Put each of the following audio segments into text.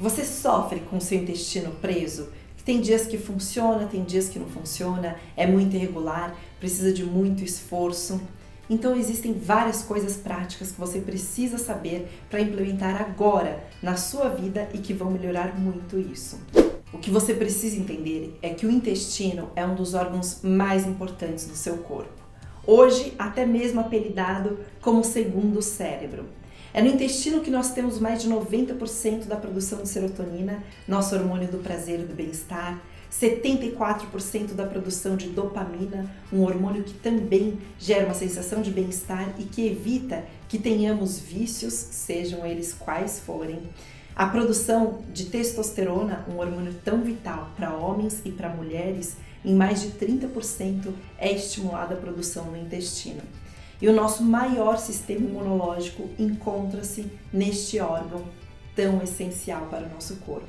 Você sofre com seu intestino preso? Tem dias que funciona, tem dias que não funciona, é muito irregular, precisa de muito esforço. Então existem várias coisas práticas que você precisa saber para implementar agora na sua vida e que vão melhorar muito isso. O que você precisa entender é que o intestino é um dos órgãos mais importantes do seu corpo. Hoje, até mesmo apelidado como segundo cérebro. É no intestino que nós temos mais de 90% da produção de serotonina, nosso hormônio do prazer e do bem-estar, 74% da produção de dopamina, um hormônio que também gera uma sensação de bem-estar e que evita que tenhamos vícios, sejam eles quais forem. A produção de testosterona, um hormônio tão vital para homens e para mulheres, em mais de 30% é estimulada a produção no intestino. E o nosso maior sistema imunológico encontra-se neste órgão tão essencial para o nosso corpo.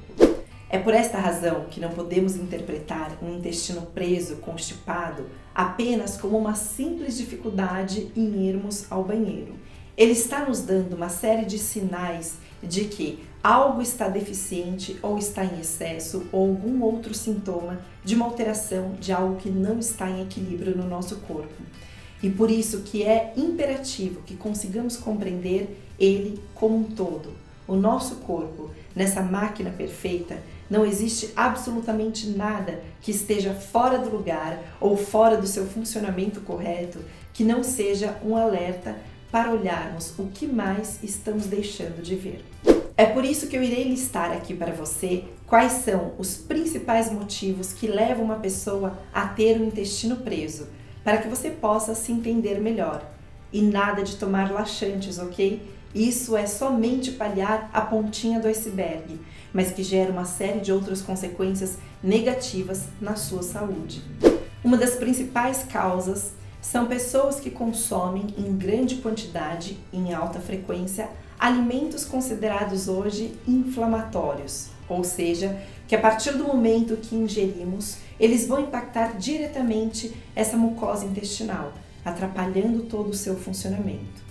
É por esta razão que não podemos interpretar um intestino preso, constipado, apenas como uma simples dificuldade em irmos ao banheiro. Ele está nos dando uma série de sinais de que algo está deficiente ou está em excesso ou algum outro sintoma de uma alteração de algo que não está em equilíbrio no nosso corpo. E por isso que é imperativo que consigamos compreender ele como um todo. O nosso corpo, nessa máquina perfeita, não existe absolutamente nada que esteja fora do lugar ou fora do seu funcionamento correto que não seja um alerta para olharmos o que mais estamos deixando de ver. É por isso que eu irei listar aqui para você quais são os principais motivos que levam uma pessoa a ter o intestino preso para que você possa se entender melhor. E nada de tomar laxantes, ok? Isso é somente paliar a pontinha do iceberg, mas que gera uma série de outras consequências negativas na sua saúde. Uma das principais causas são pessoas que consomem em grande quantidade, em alta frequência, alimentos considerados hoje inflamatórios, ou seja, que a partir do momento que ingerimos, eles vão impactar diretamente essa mucosa intestinal, atrapalhando todo o seu funcionamento.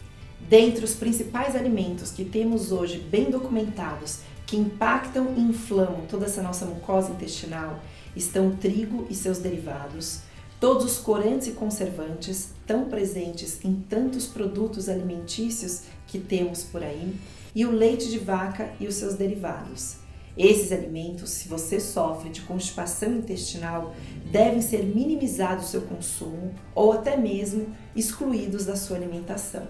Dentre os principais alimentos que temos hoje bem documentados que impactam e inflamam toda essa nossa mucosa intestinal estão o trigo e seus derivados, todos os corantes e conservantes tão presentes em tantos produtos alimentícios que temos por aí, e o leite de vaca e os seus derivados. Esses alimentos, se você sofre de constipação intestinal, devem ser minimizados o seu consumo ou até mesmo excluídos da sua alimentação.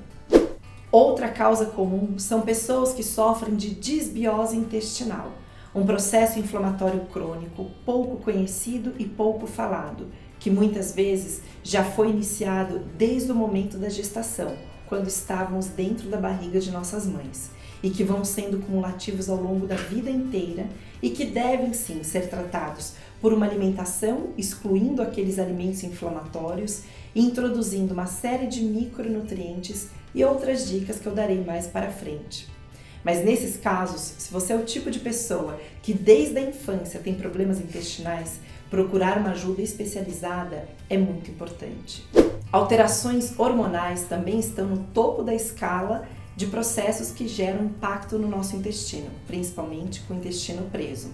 Outra causa comum são pessoas que sofrem de disbiose intestinal, um processo inflamatório crônico pouco conhecido e pouco falado, que muitas vezes já foi iniciado desde o momento da gestação, quando estávamos dentro da barriga de nossas mães e que vão sendo cumulativos ao longo da vida inteira e que devem sim ser tratados por uma alimentação excluindo aqueles alimentos inflamatórios introduzindo uma série de micronutrientes e outras dicas que eu darei mais para frente. Mas nesses casos, se você é o tipo de pessoa que desde a infância tem problemas intestinais, procurar uma ajuda especializada é muito importante. Alterações hormonais também estão no topo da escala de processos que geram impacto no nosso intestino, principalmente com o intestino preso.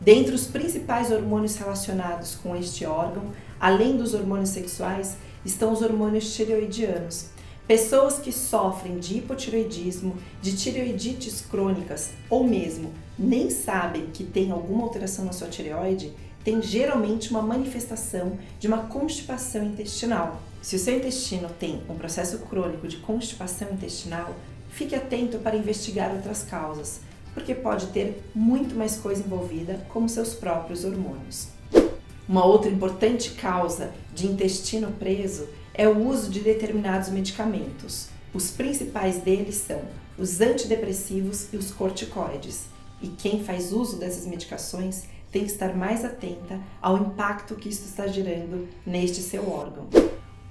Dentre os principais hormônios relacionados com este órgão, além dos hormônios sexuais, estão os hormônios tireoidianos. Pessoas que sofrem de hipotireoidismo, de tireoidites crônicas ou mesmo nem sabem que tem alguma alteração na sua tireoide, têm geralmente uma manifestação de uma constipação intestinal. Se o seu intestino tem um processo crônico de constipação intestinal, fique atento para investigar outras causas, porque pode ter muito mais coisa envolvida, como seus próprios hormônios. Uma outra importante causa de intestino preso é o uso de determinados medicamentos. Os principais deles são os antidepressivos e os corticoides. E quem faz uso dessas medicações tem que estar mais atenta ao impacto que isso está gerando neste seu órgão.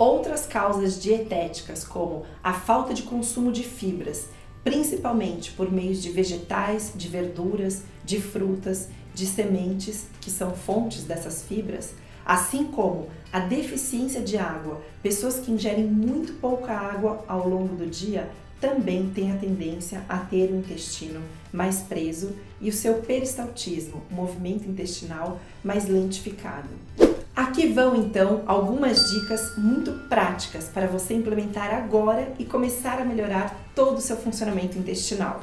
Outras causas dietéticas, como a falta de consumo de fibras, principalmente por meio de vegetais, de verduras, de frutas, de sementes, que são fontes dessas fibras, assim como a deficiência de água. Pessoas que ingerem muito pouca água ao longo do dia também tem a tendência a ter o intestino mais preso e o seu peristaltismo, movimento intestinal, mais lentificado. Aqui vão então algumas dicas muito práticas para você implementar agora e começar a melhorar todo o seu funcionamento intestinal.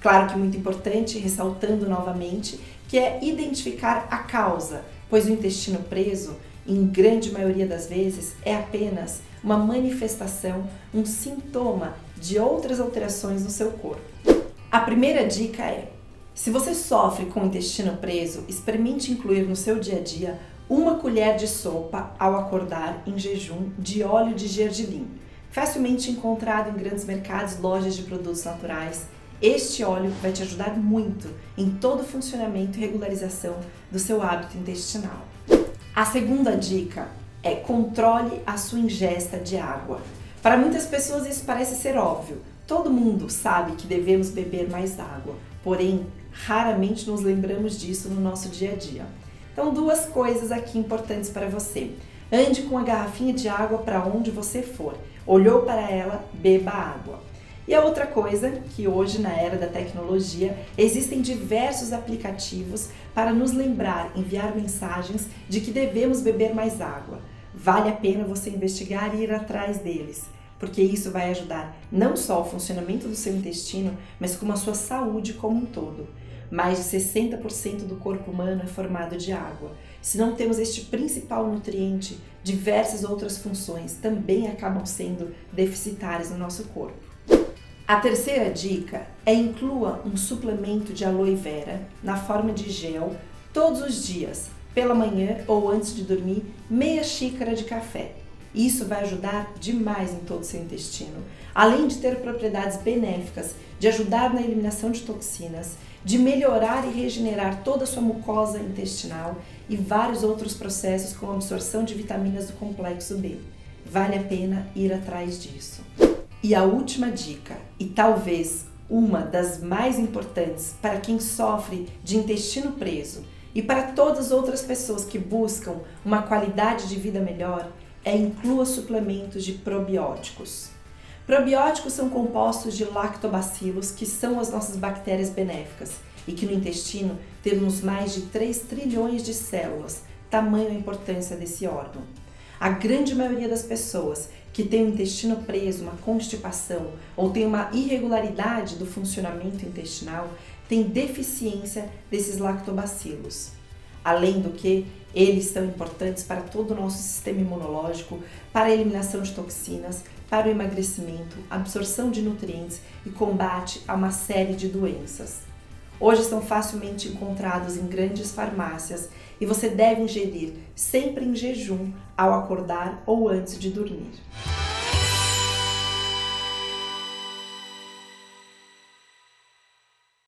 Claro que muito importante, ressaltando novamente, que é identificar a causa, pois o intestino preso, em grande maioria das vezes, é apenas uma manifestação, um sintoma de outras alterações no seu corpo. A primeira dica é: se você sofre com o intestino preso, experimente incluir no seu dia a dia uma colher de sopa ao acordar em jejum de óleo de gergelim, facilmente encontrado em grandes mercados, lojas de produtos naturais este óleo vai te ajudar muito em todo o funcionamento e regularização do seu hábito intestinal. A segunda dica é controle a sua ingesta de água. Para muitas pessoas isso parece ser óbvio. Todo mundo sabe que devemos beber mais água, porém, raramente nos lembramos disso no nosso dia a dia. Então, duas coisas aqui importantes para você. Ande com a garrafinha de água para onde você for. Olhou para ela, beba água. E a outra coisa, que hoje na era da tecnologia existem diversos aplicativos para nos lembrar, enviar mensagens de que devemos beber mais água. Vale a pena você investigar e ir atrás deles, porque isso vai ajudar não só o funcionamento do seu intestino, mas como a sua saúde como um todo. Mais de 60% do corpo humano é formado de água. Se não temos este principal nutriente, diversas outras funções também acabam sendo deficitárias no nosso corpo. A terceira dica é inclua um suplemento de aloe vera na forma de gel todos os dias, pela manhã ou antes de dormir, meia xícara de café. Isso vai ajudar demais em todo o seu intestino, além de ter propriedades benéficas, de ajudar na eliminação de toxinas, de melhorar e regenerar toda a sua mucosa intestinal e vários outros processos como absorção de vitaminas do complexo B. Vale a pena ir atrás disso. E a última dica, e talvez uma das mais importantes para quem sofre de intestino preso e para todas as outras pessoas que buscam uma qualidade de vida melhor, é inclua suplementos de probióticos. Probióticos são compostos de lactobacilos, que são as nossas bactérias benéficas, e que no intestino temos mais de 3 trilhões de células, tamanho a importância desse órgão. A grande maioria das pessoas que tem o intestino preso, uma constipação ou tem uma irregularidade do funcionamento intestinal, tem deficiência desses lactobacilos. Além do que, eles são importantes para todo o nosso sistema imunológico, para a eliminação de toxinas, para o emagrecimento, absorção de nutrientes e combate a uma série de doenças. Hoje são facilmente encontrados em grandes farmácias e você deve ingerir sempre em jejum ao acordar ou antes de dormir.